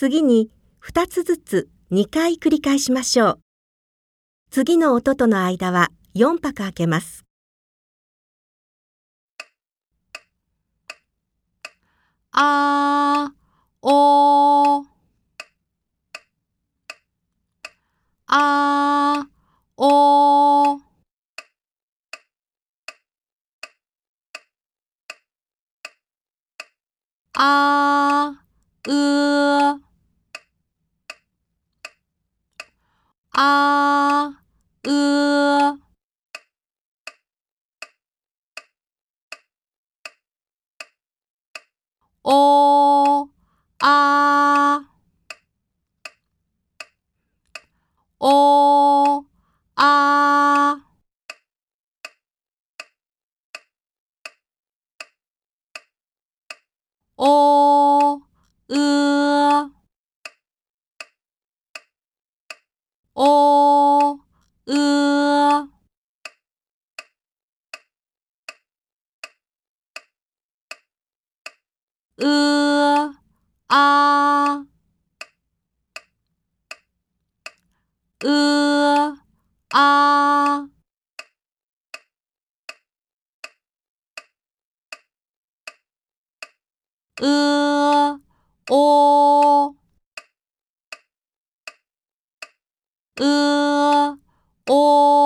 次に2つずつ2回繰り返しましょう。次の音との間は4拍開けます。あ、お、あ、お、あ、う、あ、う、お、あ、お、あ、お、う、お、う、う、あ、う、あ、う、お、う、お、